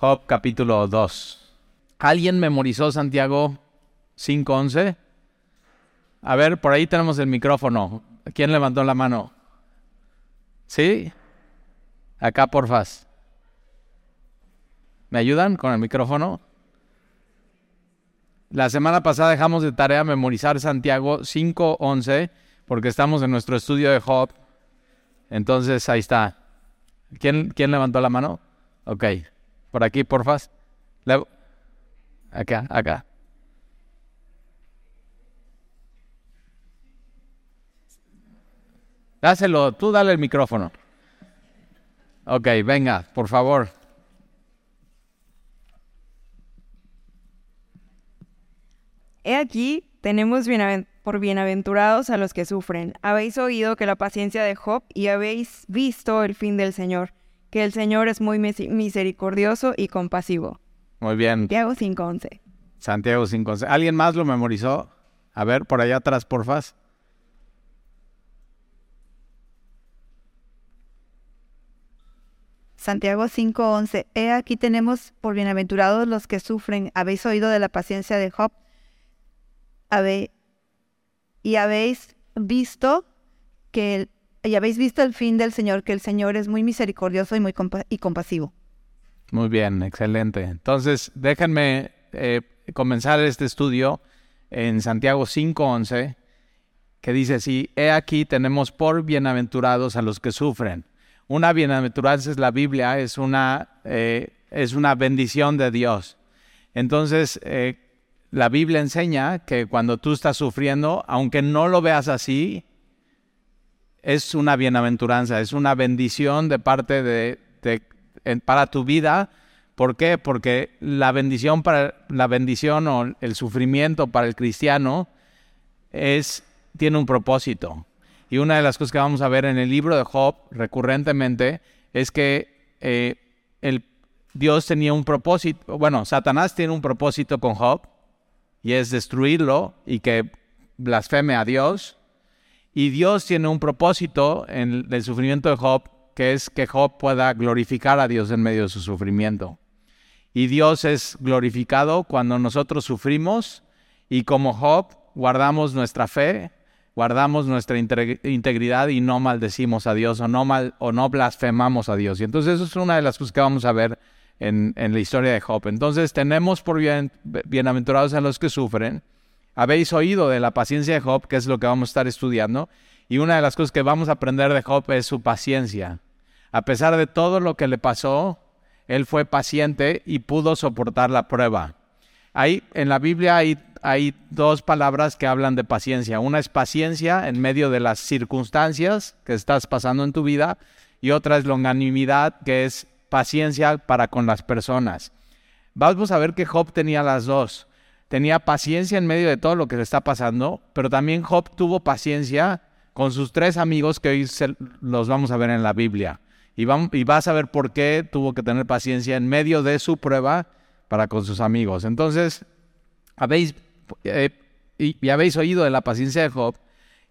Job capítulo 2. ¿Alguien memorizó Santiago 5.11? A ver, por ahí tenemos el micrófono. ¿Quién levantó la mano? ¿Sí? Acá, porfas. ¿Me ayudan con el micrófono? La semana pasada dejamos de tarea memorizar Santiago 5.11 porque estamos en nuestro estudio de Job. Entonces, ahí está. ¿Quién, quién levantó la mano? Ok. Por aquí, porfas. Acá, acá. Dáselo, tú dale el micrófono. Ok, venga, por favor. He aquí, tenemos por bienaventurados a los que sufren. Habéis oído que la paciencia de Job y habéis visto el fin del Señor, que el Señor es muy misericordioso y compasivo. Muy bien. Santiago 5.11. Santiago 5.11. ¿Alguien más lo memorizó? A ver, por allá atrás, porfas. Santiago 5:11. He aquí tenemos por bienaventurados los que sufren. Habéis oído de la paciencia de Job y habéis visto que y habéis visto el fin del Señor, que el Señor es muy misericordioso y muy y compasivo. Muy bien, excelente. Entonces, déjenme eh, comenzar este estudio en Santiago 5:11, que dice así, he aquí tenemos por bienaventurados a los que sufren. Una bienaventuranza es la Biblia, es una, eh, es una bendición de Dios. Entonces, eh, la Biblia enseña que cuando tú estás sufriendo, aunque no lo veas así, es una bienaventuranza, es una bendición de parte de, para tu vida. ¿Por qué? Porque la bendición para la bendición o el sufrimiento para el cristiano es tiene un propósito. Y una de las cosas que vamos a ver en el libro de Job recurrentemente es que eh, el, Dios tenía un propósito, bueno, Satanás tiene un propósito con Job y es destruirlo y que blasfeme a Dios. Y Dios tiene un propósito en el sufrimiento de Job, que es que Job pueda glorificar a Dios en medio de su sufrimiento. Y Dios es glorificado cuando nosotros sufrimos y como Job guardamos nuestra fe, guardamos nuestra integridad y no maldecimos a Dios o no, mal, o no blasfemamos a Dios. Y entonces eso es una de las cosas que vamos a ver en, la historia de Job. Entonces tenemos por bien, bienaventurados a los que sufren. Habéis oído de la paciencia de Job, que es lo que vamos a estar estudiando. Y una de las cosas que vamos a aprender de Job es su paciencia. A pesar de todo lo que le pasó, él fue paciente y pudo soportar la prueba. Ahí, en la Biblia hay, hay dos palabras que hablan de paciencia. Una es paciencia en medio de las circunstancias que estás pasando en tu vida y otra es longanimidad, que es paciencia para con las personas. Vamos a ver que Job tenía las dos. Tenía paciencia en medio de todo lo que le está pasando, pero también Job tuvo paciencia con sus tres amigos que hoy los vamos a ver en la Biblia. Y, vas a ver por qué tuvo que tener paciencia en medio de su prueba para con sus amigos. Entonces, habéis, eh, habéis oído de la paciencia de Job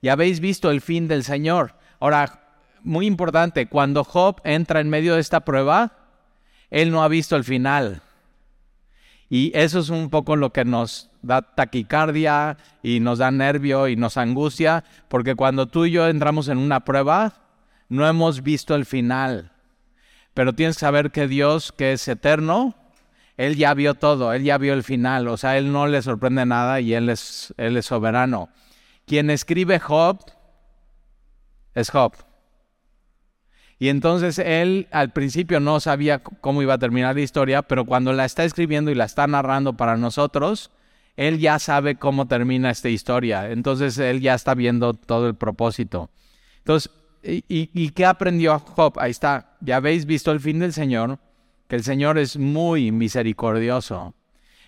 y habéis visto el fin del Señor. Ahora, muy importante, cuando Job entra en medio de esta prueba, él no ha visto el final. Y eso es un poco lo que nos da taquicardia y nos da nervio y nos angustia, porque cuando tú y yo entramos en una prueba, no hemos visto el final. Pero tienes que saber que Dios, que es eterno, Él ya vio todo, Él ya vio el final, o sea, Él no le sorprende nada y Él es, él es soberano. Quien escribe Job es Job. Y entonces él al principio no sabía cómo iba a terminar la historia, pero cuando la está escribiendo y la está narrando para nosotros, él ya sabe cómo termina esta historia. Entonces él ya está viendo todo el propósito. Entonces, ¿y, qué aprendió Job? Ahí está. Ya habéis visto el fin del Señor, que el Señor es muy misericordioso.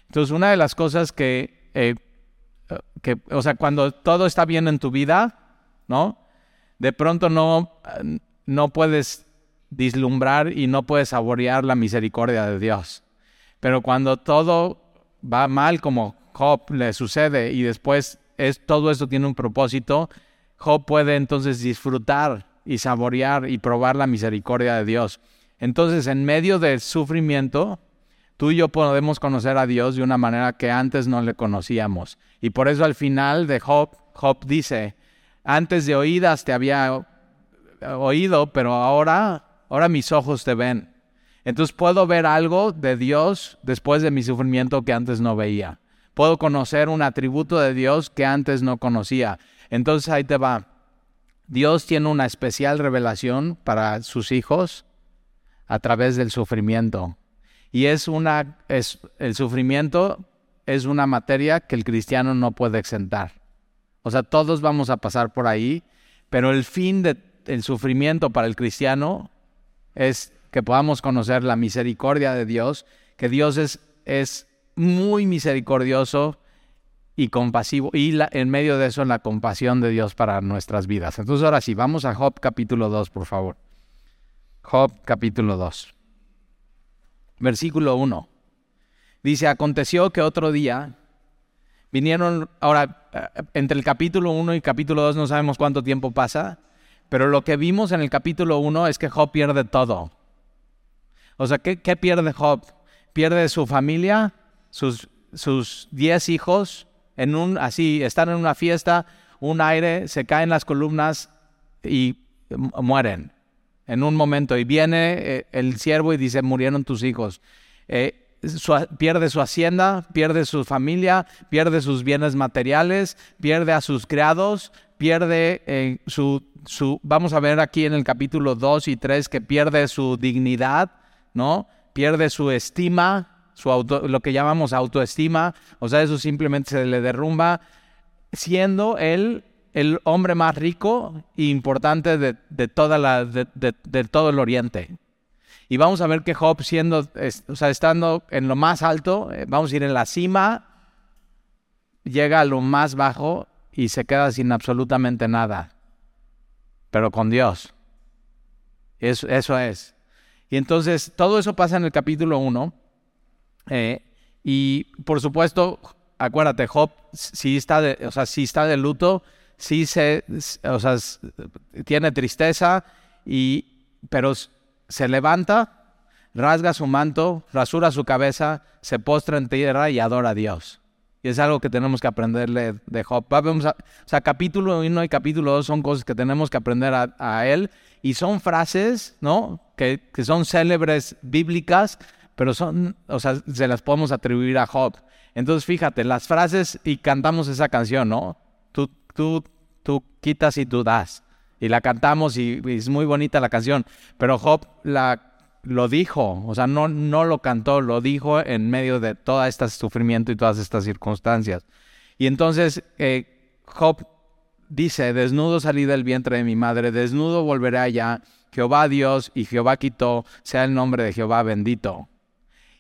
Entonces, una de las cosas que, eh, que, o sea, cuando todo está bien en tu vida, ¿no? De pronto no no puedes dislumbrar y no puedes saborear la misericordia de Dios. Pero cuando todo va mal como Job le sucede y después es, todo esto tiene un propósito, Job puede entonces disfrutar y saborear y probar la misericordia de Dios. Entonces, en medio del sufrimiento, Tú y yo podemos conocer a Dios de una manera que antes no le conocíamos. Y por eso al final de Job, Job dice, antes de oídas te había oído, pero ahora, ahora mis ojos te ven. Entonces puedo ver algo de Dios después de mi sufrimiento que antes no veía. Puedo conocer un atributo de Dios que antes no conocía. Entonces ahí te va. Dios tiene una especial revelación para sus hijos a través del sufrimiento. Y es una, es, el sufrimiento es una materia que el cristiano no puede exentar. O sea, todos vamos a pasar por ahí, pero el fin del sufrimiento para el cristiano es que podamos conocer la misericordia de Dios, que Dios es, es muy misericordioso y compasivo, y en medio de eso la compasión de Dios para nuestras vidas. Entonces ahora sí, vamos a Job capítulo 2, por favor. Job capítulo 2. Versículo 1. Dice, aconteció que otro día vinieron, ahora, eh, entre el capítulo 1 y capítulo 2 no sabemos cuánto tiempo pasa, pero lo que vimos en el capítulo 1 es que Job pierde todo. O sea, ¿qué, pierde Job? Pierde su familia, sus, sus diez hijos, en un, así, están en una fiesta, un aire, se caen las columnas y mueren en un momento. Y viene eh, el siervo y dice, murieron tus hijos. Eh, pierde su hacienda, pierde su familia, pierde sus bienes materiales, pierde a sus criados, pierde eh, su, su, vamos a ver aquí en el capítulo 2 y 3 que pierde su dignidad, ¿no? Pierde su estima, su auto, lo que llamamos autoestima, o sea, eso simplemente se le derrumba, siendo él el hombre más rico e importante de, toda la, de, todo el Oriente. Y vamos a ver que Job, siendo, o sea, estando en lo más alto, eh, vamos a ir en la cima, llega a lo más bajo y se queda sin absolutamente nada, pero con Dios. Eso, es. Y entonces todo eso pasa en el capítulo 1. Eh, y por supuesto, acuérdate, Job sí está de, o sea, sí está de luto, sí se, o sea, tiene tristeza, y, pero se levanta, rasga su manto, rasura su cabeza, se postra en tierra y adora a Dios. Y es algo que tenemos que aprenderle de Job. Vamos o sea, capítulo 1 y capítulo 2 son cosas que tenemos que aprender a, él y son frases, ¿no? Que, que, son célebres bíblicas, pero son, o sea, se las podemos atribuir a Job. Entonces, fíjate, las frases y cantamos esa canción, ¿no? Tú, tú, tú quitas y tú das. Y la cantamos y, y es muy bonita la canción, pero Job la lo dijo, o sea, no, no lo cantó, lo dijo en medio de todo este sufrimiento y todas estas circunstancias. Y entonces eh, Job dice, desnudo salí del vientre de mi madre, desnudo volveré allá, Jehová Dios y Jehová quitó, sea el nombre de Jehová bendito.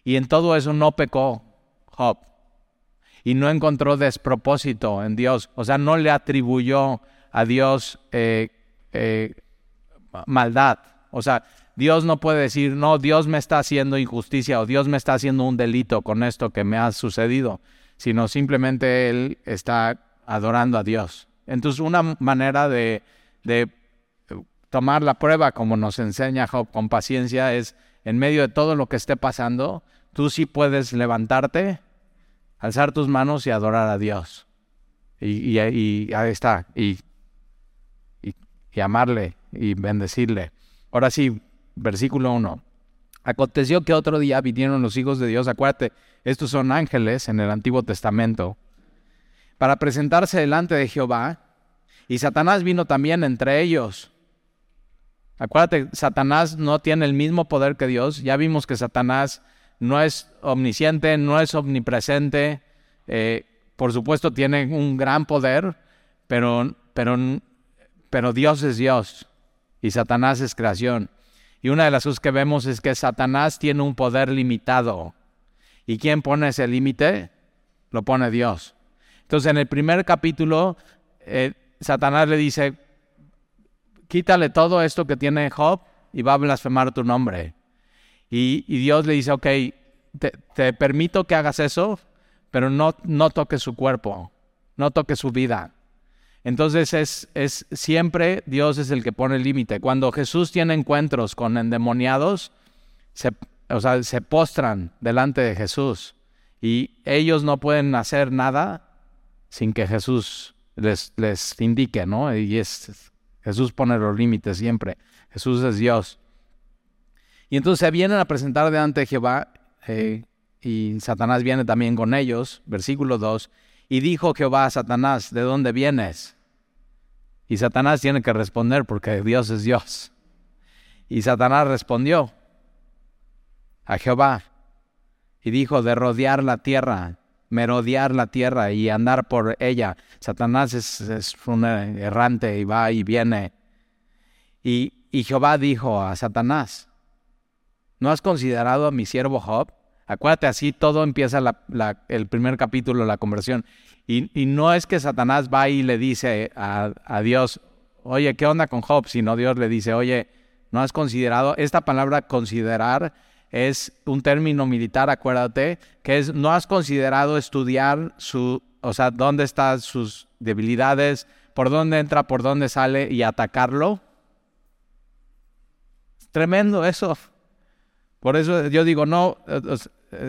Y en todo eso no pecó Job. Y no encontró despropósito en Dios. O sea, no le atribuyó a Dios eh, eh, maldad. O sea, Dios no puede decir, no, Dios me está haciendo injusticia o Dios me está haciendo un delito con esto que me ha sucedido, sino simplemente Él está adorando a Dios. Entonces, una manera de, tomar la prueba, como nos enseña Job con paciencia, es en medio de todo lo que esté pasando, tú sí puedes levantarte, alzar tus manos y adorar a Dios. Y, ahí está, y, y, amarle y bendecirle. Ahora sí, versículo 1. Aconteció que otro día vinieron los hijos de Dios, acuérdate, estos son ángeles en el Antiguo Testamento, para presentarse delante de Jehová, y Satanás vino también entre ellos. Acuérdate, Satanás no tiene el mismo poder que Dios. Ya vimos que Satanás no es omnisciente, no es omnipresente. Eh, por supuesto, tiene un gran poder, pero, pero, pero Dios es Dios y Satanás es creación. Y una de las cosas que vemos es que Satanás tiene un poder limitado. ¿Y quién pone ese límite? Lo pone Dios. Entonces en el primer capítulo, eh, Satanás le dice, quítale todo esto que tiene Job y va a blasfemar tu nombre. Y, Dios le dice, ok, te, permito que hagas eso, pero no, no toques su cuerpo, no toques su vida. Entonces es, es siempre Dios es el que pone el límite. Cuando Jesús tiene encuentros con endemoniados, o sea, se postran delante de Jesús y ellos no pueden hacer nada sin que Jesús les, les indique, ¿no? Y es, Jesús pone los límites siempre. Jesús es Dios. Y entonces se vienen a presentar delante de Jehová eh, y Satanás viene también con ellos, versículo 2, y dijo Jehová a Satanás, ¿de dónde vienes? Y Satanás tiene que responder porque Dios es Dios. Y Satanás respondió a Jehová y dijo de rodear la tierra, merodear la tierra y andar por ella. Satanás es, un errante y va y viene. Y, y Jehová dijo a Satanás, ¿no has considerado a mi siervo Job? Acuérdate, así todo empieza el primer capítulo, la conversión. Y, no es que Satanás va y le dice a, a, Dios, oye, ¿qué onda con Job? Sino Dios le dice, oye, ¿no has considerado? Esta palabra considerar es un término militar, acuérdate, que es, ¿no has considerado estudiar su, o sea, dónde están sus debilidades, por dónde entra, por dónde sale y atacarlo? Tremendo eso. Por eso yo digo, no,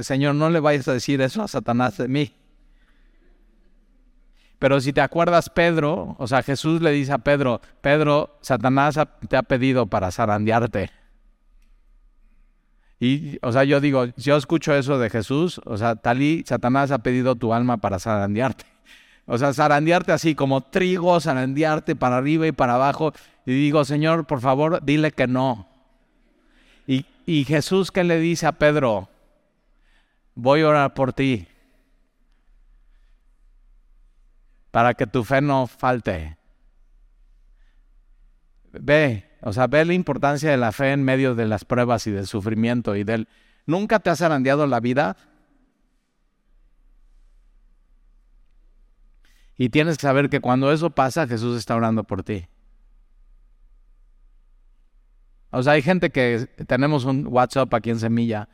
Señor, no le vayas a decir eso a Satanás de mí. Pero si te acuerdas, Pedro, o sea, Jesús le dice a Pedro, Pedro, Satanás te ha pedido para zarandearte. Y, o sea, yo digo, yo escucho eso de Jesús, o sea, talí, Satanás ha pedido tu alma para zarandearte. O sea, zarandearte así como trigo, zarandearte para arriba y para abajo. Y digo, Señor, por favor, dile que no. Y, y Jesús, ¿qué le dice a Pedro? Voy a orar por ti para que tu fe no falte. Ve, o sea, ve la importancia de la fe en medio de las pruebas y del sufrimiento y del... ¿Nunca te has arandeado la vida? Y tienes que saber que cuando eso pasa, Jesús está orando por ti. O sea, hay gente que tenemos un WhatsApp aquí en Semilla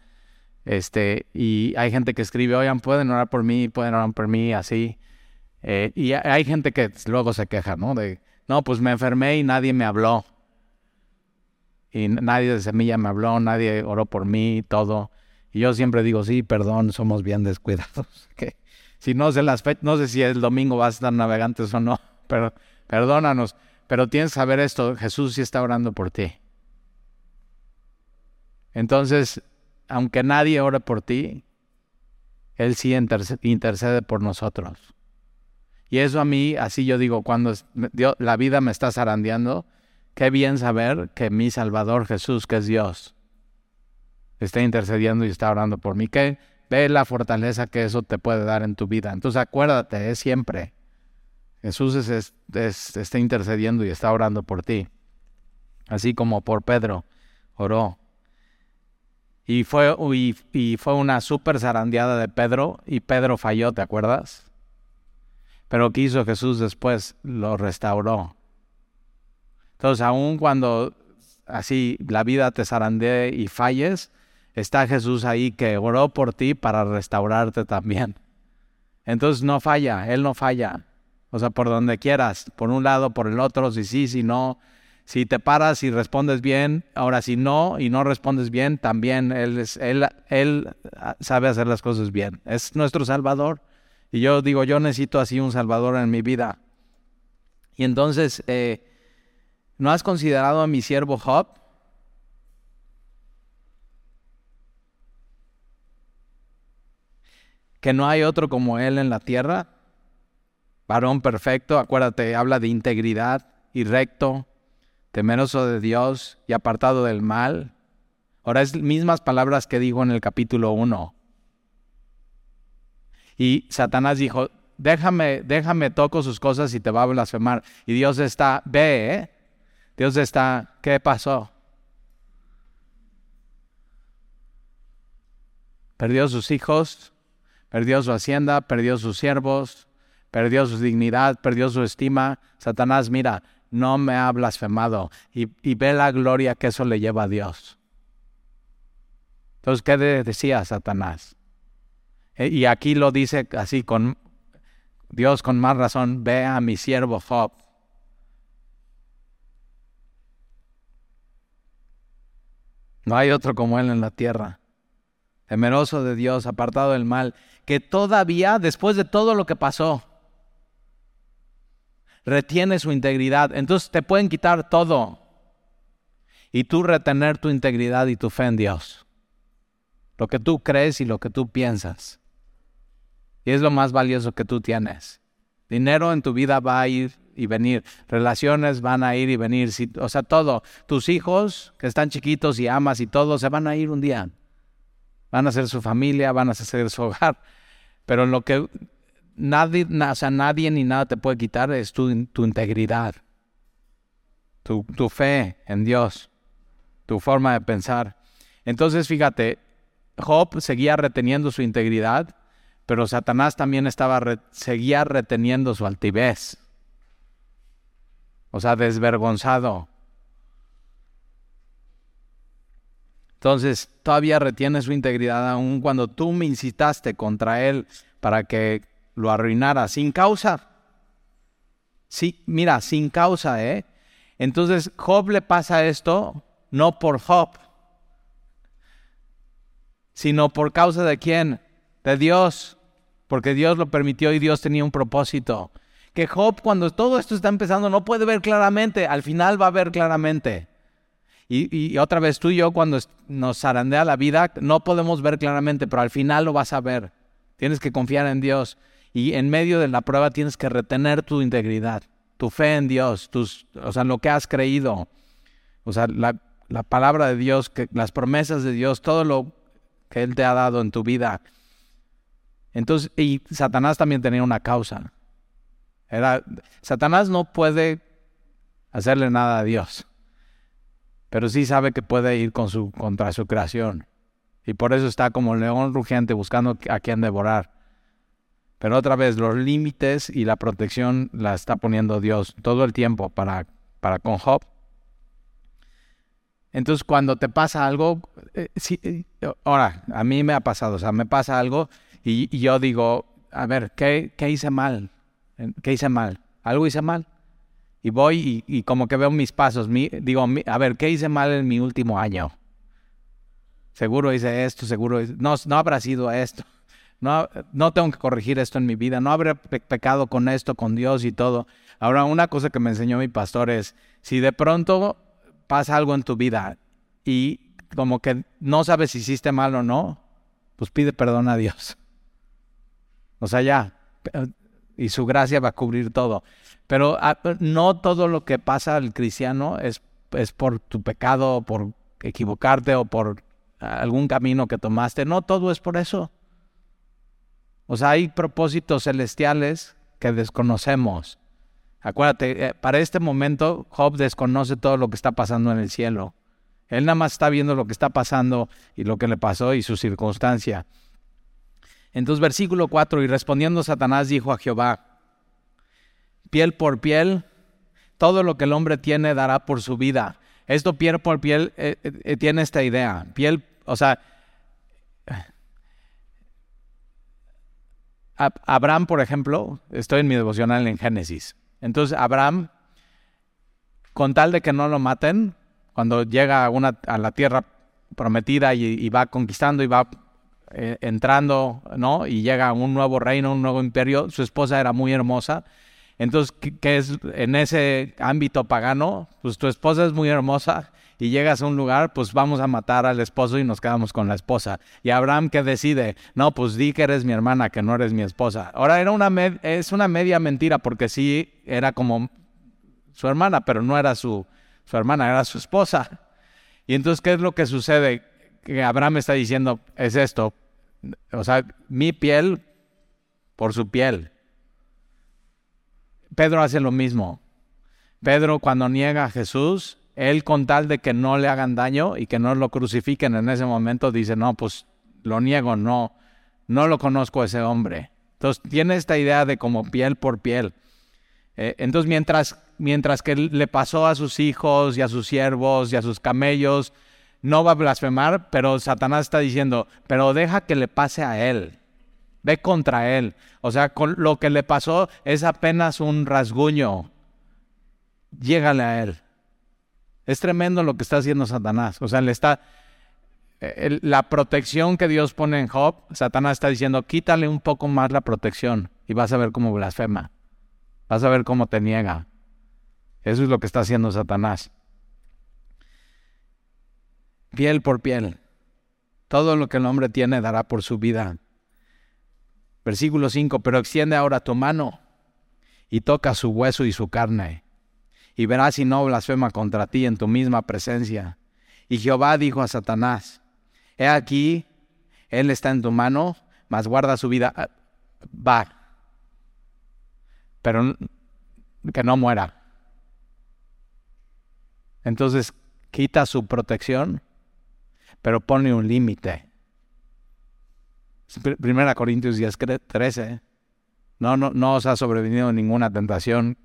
este, y hay gente que escribe, oigan, pueden orar por mí, pueden orar por mí, así. Eh, y hay gente que luego se queja, ¿no? De, no, pues me enfermé y nadie me habló. Y nadie de semilla me habló, nadie oró por mí, todo. Y yo siempre digo, sí, perdón, somos bien descuidados. si no sé las no sé si el domingo vas a estar navegantes o no, pero perdónanos. Pero tienes que saber esto, Jesús sí está orando por ti. Entonces, aunque nadie ore por ti, Él sí intercede por nosotros. Y eso a mí, así yo digo, cuando la vida me está zarandeando, qué bien saber que mi Salvador Jesús, que es Dios, está intercediendo y está orando por mí. Que ve la fortaleza que eso te puede dar en tu vida. Entonces acuérdate, es siempre. Jesús está intercediendo y está orando por ti. Así como por Pedro oró. Y fue, y, fue una súper zarandeada de Pedro y Pedro falló, ¿te acuerdas? Pero ¿qué hizo Jesús después? Lo restauró. Entonces, aun cuando así la vida te zarandee y falles, está Jesús ahí que oró por ti para restaurarte también. Entonces no falla, Él no falla. O sea, por donde quieras, por un lado, por el otro, si sí, si no, si te paras y respondes bien, ahora si no y no respondes bien, también él, es, él, él sabe hacer las cosas bien. Es nuestro Salvador. Y yo digo, yo necesito así un Salvador en mi vida. Y entonces, eh, ¿no has considerado a mi siervo Job? Que no hay otro como él en la tierra. Varón perfecto, acuérdate, habla de integridad y recto, temeroso de Dios y apartado del mal. Ahora es mismas palabras que dijo en el capítulo 1. Y Satanás dijo, déjame, déjame, toco sus cosas y te va a blasfemar. Y Dios está, ve, ¿eh? Dios está, ¿qué pasó? Perdió sus hijos, perdió su hacienda, perdió sus siervos, perdió su dignidad, perdió su estima. Satanás, mira, no me ha blasfemado y, ve la gloria que eso le lleva a Dios. Entonces, ¿qué decía Satanás? E, y aquí lo dice así con Dios con más razón, ve a mi siervo Job. No hay otro como él en la tierra. temeroso de Dios, apartado del mal, que todavía, después de todo lo que pasó, retiene su integridad. Entonces te pueden quitar todo y tú retener tu integridad y tu fe en Dios. Lo que tú crees y lo que tú piensas. Y es lo más valioso que tú tienes. Dinero en tu vida va a ir y venir. Relaciones van a ir y venir. o sea, todo. Tus hijos que están chiquitos y amas y todo, se van a ir un día. Van a ser su familia, van a ser su hogar. Pero lo que nadie, o sea, nadie ni nada te puede quitar es tu, tu integridad. Tu, tu fe en Dios. Tu forma de pensar. Entonces, fíjate, Job seguía reteniendo su integridad pero Satanás también estaba seguía reteniendo su altivez. O sea, desvergonzado. Entonces, todavía retiene su integridad aun cuando tú me incitaste contra él para que lo arruinara sin causa. Sí, mira, sin causa, ¿eh? Entonces, Job le pasa esto no por Job, sino por causa de quién? De Dios porque Dios lo permitió y Dios tenía un propósito. Que Job, cuando todo esto está empezando, no puede ver claramente, al final va a ver claramente. Y, otra vez tú y yo, cuando nos zarandea la vida, no podemos ver claramente, pero al final lo vas a ver. Tienes que confiar en Dios. Y en medio de la prueba tienes que retener tu integridad, tu fe en Dios, tus, o sea, lo que has creído. O sea, la, la palabra de Dios, que, las promesas de Dios, todo lo que Él te ha dado en tu vida. Entonces, y Satanás también tenía una causa. Era, Satanás no puede hacerle nada a Dios, pero sí sabe que puede ir con su, contra su creación. Y por eso está como león rugiente buscando a quien devorar. Pero otra vez, los límites y la protección la está poniendo Dios todo el tiempo para, para con Job. Entonces, cuando te pasa algo, eh, eh, ahora, a mí me ha pasado, o sea, me pasa algo y, yo digo, a ver, ¿qué, ¿qué, hice mal? ¿Qué hice mal? ¿Algo hice mal? Y voy y, como que veo mis pasos. digo, a ver, ¿qué hice mal en mi último año? Seguro hice esto, seguro no, no habrá sido esto. No, no tengo que corregir esto en mi vida. No habré pecado con esto, con Dios y todo. Ahora, una cosa que me enseñó mi pastor es, si de pronto pasa algo en tu vida y como que no sabes si hiciste mal o no, pues pide perdón a Dios. O sea, ya. Y su gracia va a cubrir todo. Pero ah, no todo lo que pasa al cristiano es, es por tu pecado, por equivocarte o por algún camino que tomaste. No todo es por eso. O sea, hay propósitos celestiales que desconocemos. Acuérdate, eh, para este momento Job desconoce todo lo que está pasando en el cielo. Él nada más está viendo lo que está pasando y lo que le pasó y su circunstancia. Entonces, versículo 4, y respondiendo Satanás dijo a Jehová, piel por piel, todo lo que el hombre tiene dará por su vida. Esto piel por piel eh, eh, tiene esta idea. Piel, o sea, Abraham, por ejemplo, estoy en mi devocional en Génesis. Entonces, Abraham, con tal de que no lo maten, cuando llega a, una, a la tierra prometida y va conquistando y va eh, entrando, ¿no? Y llega a un nuevo reino, un nuevo imperio. Su esposa era muy hermosa. Entonces, ¿qué, es en ese ámbito pagano? Pues tu esposa es muy hermosa y llegas a un lugar, pues vamos a matar al esposo y nos quedamos con la esposa. Y Abraham que decide, no, pues di que eres mi hermana, que no eres mi esposa. Ahora era una es una media mentira porque sí era como su hermana, pero no era su, su hermana, era su esposa. Y entonces, ¿qué es lo que sucede? que Abraham está diciendo es esto. O sea, mi piel por su piel. Pedro hace lo mismo. Pedro cuando niega a Jesús, él con tal de que no le hagan daño y que no lo crucifiquen en ese momento, dice, no, pues lo niego, no, no lo conozco a ese hombre. Entonces tiene esta idea de como piel por piel. Eh, entonces mientras, mientras que le pasó a sus hijos y a sus siervos y a sus camellos, no va a blasfemar, pero Satanás está diciendo, pero deja que le pase a él. Ve contra él. O sea, lo que le pasó es apenas un rasguño. Llégale a él. Es tremendo lo que está haciendo Satanás. O sea, le está... el- la protección que Dios pone en Job, Satanás está diciendo, quítale un poco más la protección y vas a ver cómo blasfema. Vas a ver cómo te niega. Eso es lo que está haciendo Satanás. Piel por piel. Todo lo que el hombre tiene dará por su vida. Versículo 5, pero extiende ahora tu mano y toca su hueso y su carne, y verás si no blasfema contra ti en tu misma presencia. Y Jehová dijo a Satanás, he aquí, él está en tu mano, mas guarda su vida. Ah, Va, pero que no muera. Entonces, quita su protección, pero pone un límite. Primera Corintios 10, cre- 13. No, no, no os ha sobrevenido ninguna tentación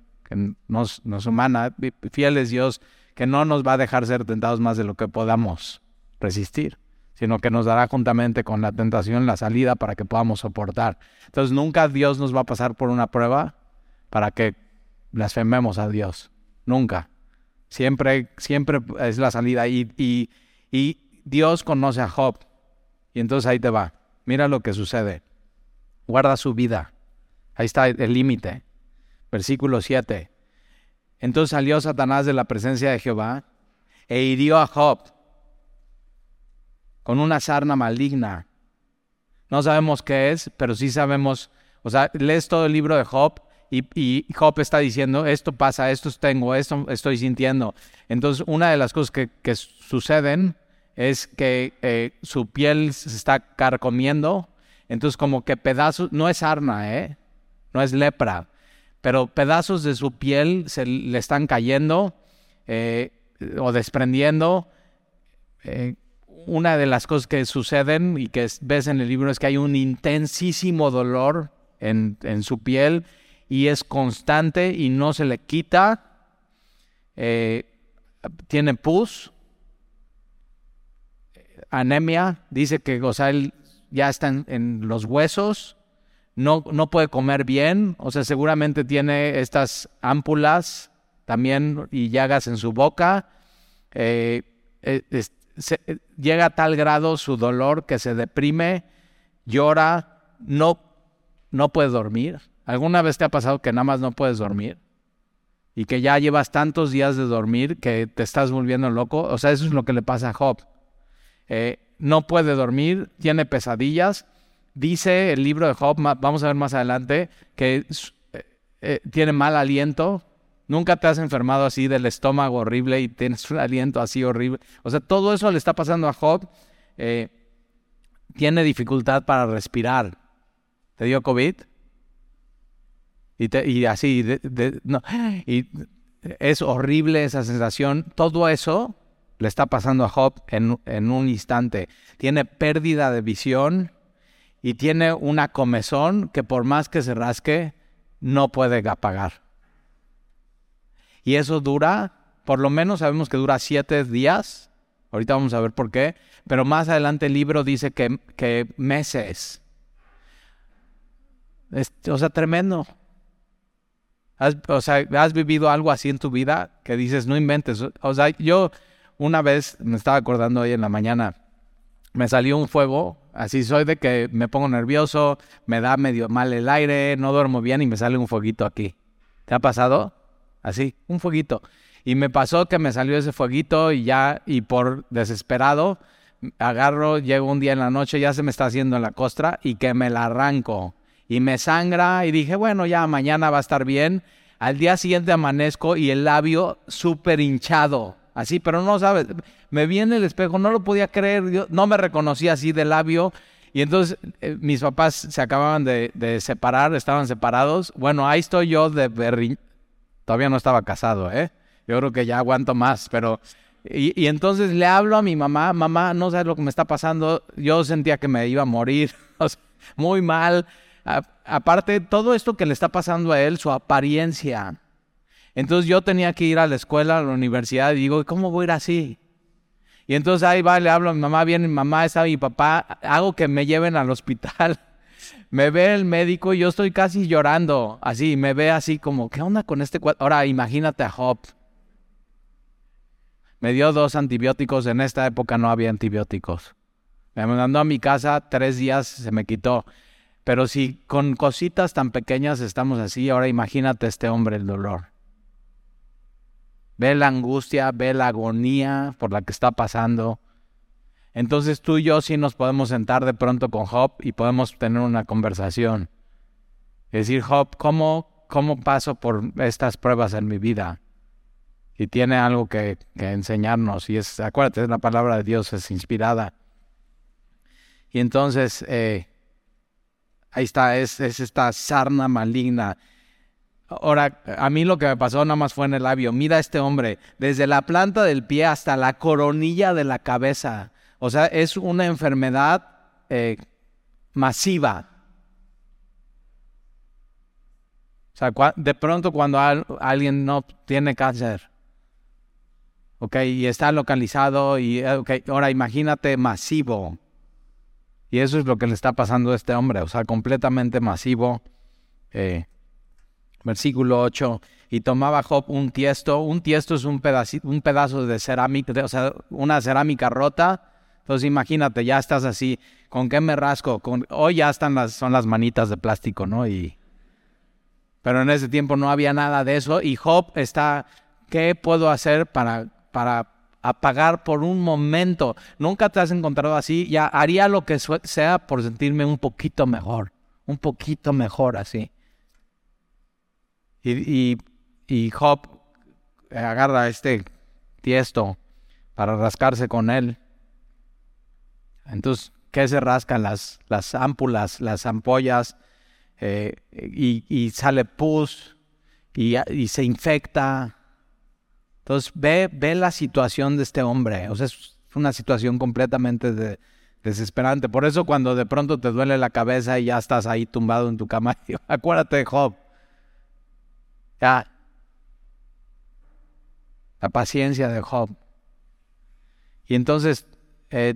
nos humana. Fiel es Dios que no nos va a dejar ser tentados más de lo que podamos resistir, sino que nos dará juntamente con la tentación la salida para que podamos soportar. Entonces nunca Dios nos va a pasar por una prueba para que blasfememos a Dios. Nunca. Siempre, siempre es la salida. Y, y, y Dios conoce a Job. Y entonces ahí te va. Mira lo que sucede. Guarda su vida. Ahí está el límite. Versículo 7. Entonces salió Satanás de la presencia de Jehová e hirió a Job con una sarna maligna. No sabemos qué es, pero sí sabemos, o sea, lees todo el libro de Job y, Job está diciendo, esto pasa, esto tengo, esto estoy sintiendo. Entonces, una de las cosas que, que suceden es que eh, su piel se está carcomiendo, entonces como que pedazos, no es sarna, ¿eh? no es lepra, pero pedazos de su piel se le están cayendo eh, o desprendiendo. Eh, una de las cosas que suceden y que es- ves en el libro es que hay un intensísimo dolor en, en su piel y es constante y no se le quita. Eh, tiene pus, anemia, dice que o él ya está en los huesos, no, no puede comer bien, o sea, seguramente tiene estas ámpulas también y llagas en su boca. Eh, eh, eh, llega a tal grado su dolor que se deprime, llora, no, no puede dormir. ¿Alguna vez te ha pasado que nada más no puedes dormir? Y que ya llevas tantos días de dormir que te estás volviendo loco. O sea, eso es lo que le pasa a Job. No puede dormir, tiene pesadillas. Dice el libro de Job, vamos a ver más adelante, que eh, eh, tiene mal aliento. Nunca te has enfermado así del estómago horrible y tienes un aliento así horrible. O sea, todo eso le está pasando a Job. Eh, tiene dificultad para respirar. ¿Te dio COVID? Y, te- y así, no, y es horrible esa sensación. Todo eso le está pasando a Job en, en un instante. Tiene pérdida de visión y tiene una comezón que por más que se rasque, no puede apagar. Y eso dura, por lo menos sabemos que dura siete días. Ahorita vamos a ver por qué. Pero más adelante el libro dice que, que meses. Es- o sea, tremendo. Has, o sea, has vivido algo así en tu vida que dices, no inventes. O sea, yo una vez me estaba acordando hoy en la mañana, me salió un fuego, así soy de que me pongo nervioso, me da medio mal el aire, no duermo bien y me sale un fueguito aquí. ¿Te ha pasado? Así, un fueguito. Y me pasó que me salió ese fueguito y ya, y por desesperado, agarro, llego un día en la noche, ya se me está haciendo en la costra y que me la arranco. Y me sangra y dije, bueno, ya mañana va a estar bien. Al día siguiente amanezco y el labio súper hinchado. Así, pero no sabes, me vi en el espejo, no lo podía creer, yo no me reconocía así de labio. Y entonces eh, mis papás se acababan de, separar, estaban separados. Bueno, ahí estoy yo de berri... Todavía no estaba casado, ¿eh? Yo creo que ya aguanto más, pero... Y, entonces le hablo a mi mamá, mamá, no sabes lo que me está pasando. Yo sentía que me iba a morir, muy mal. Aparte, todo esto que le está pasando a él, su apariencia. Entonces yo tenía que ir a la escuela, a la universidad, y digo, ¿cómo voy a ir así? Y entonces ahí va, le hablo a mi mamá, viene mi mamá, está mi papá, hago que me lleven al hospital. Me ve el médico y yo estoy casi llorando, así, me ve así como, ¿qué onda con este cuadro? Ahora imagínate a Job. Me dio dos antibióticos, en esta época no había antibióticos. Me mandó a mi casa, tres días se me quitó. Pero si con cositas tan pequeñas estamos así, ahora imagínate este hombre el dolor. Ve la angustia, ve la agonía por la que está pasando. Entonces tú y yo sí nos podemos sentar de pronto con Job y podemos tener una conversación. decir, Job, ¿cómo, ¿cómo paso por estas pruebas en mi vida? Y tiene algo que, enseñarnos. Y es, acuérdate, la palabra de Dios, es inspirada. Y entonces, eh, ahí está, es, es esta sarna maligna. Ahora, a mí lo que me pasó nada más fue en el labio. Mira a este hombre, desde la planta del pie hasta la coronilla de la cabeza. O sea, es una enfermedad eh, masiva. O sea, de pronto cuando alguien no tiene cáncer, ok, y está localizado, y eh, okay, ahora imagínate masivo. Y eso es lo que le está pasando a este hombre, o sea, completamente masivo. Eh, versículo 8, y tomaba Job un tiesto, un tiesto es un, pedacito, un pedazo de cerámica, o sea, una cerámica rota, entonces imagínate, ya estás así, ¿con qué me rasco? Con, hoy ya están las, son las manitas de plástico, ¿no? Y, pero en ese tiempo no había nada de eso y Job está, ¿qué puedo hacer para, para apagar por un momento? Nunca te has encontrado así, ya haría lo que sea por sentirme un poquito mejor, un poquito mejor así. Y, y, Job agarra este tiesto para rascarse con él. Entonces, ¿qué se rascan? Las, las ámpulas, las ampollas, eh, y, sale pus, y, y, se infecta. Entonces, ve, ve la situación de este hombre. O sea, es una situación completamente desesperante. Por eso cuando de pronto te duele la cabeza y ya estás ahí tumbado en tu cama, acuérdate de Job. La paciencia de Job. Y entonces eh,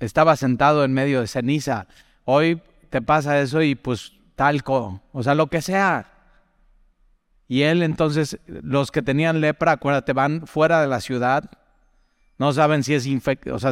estaba sentado en medio de ceniza. Hoy te pasa eso y pues talco, o sea, lo que sea. Y él entonces, los que tenían lepra, acuérdate, van fuera de la ciudad, no saben si es infecto, o sea,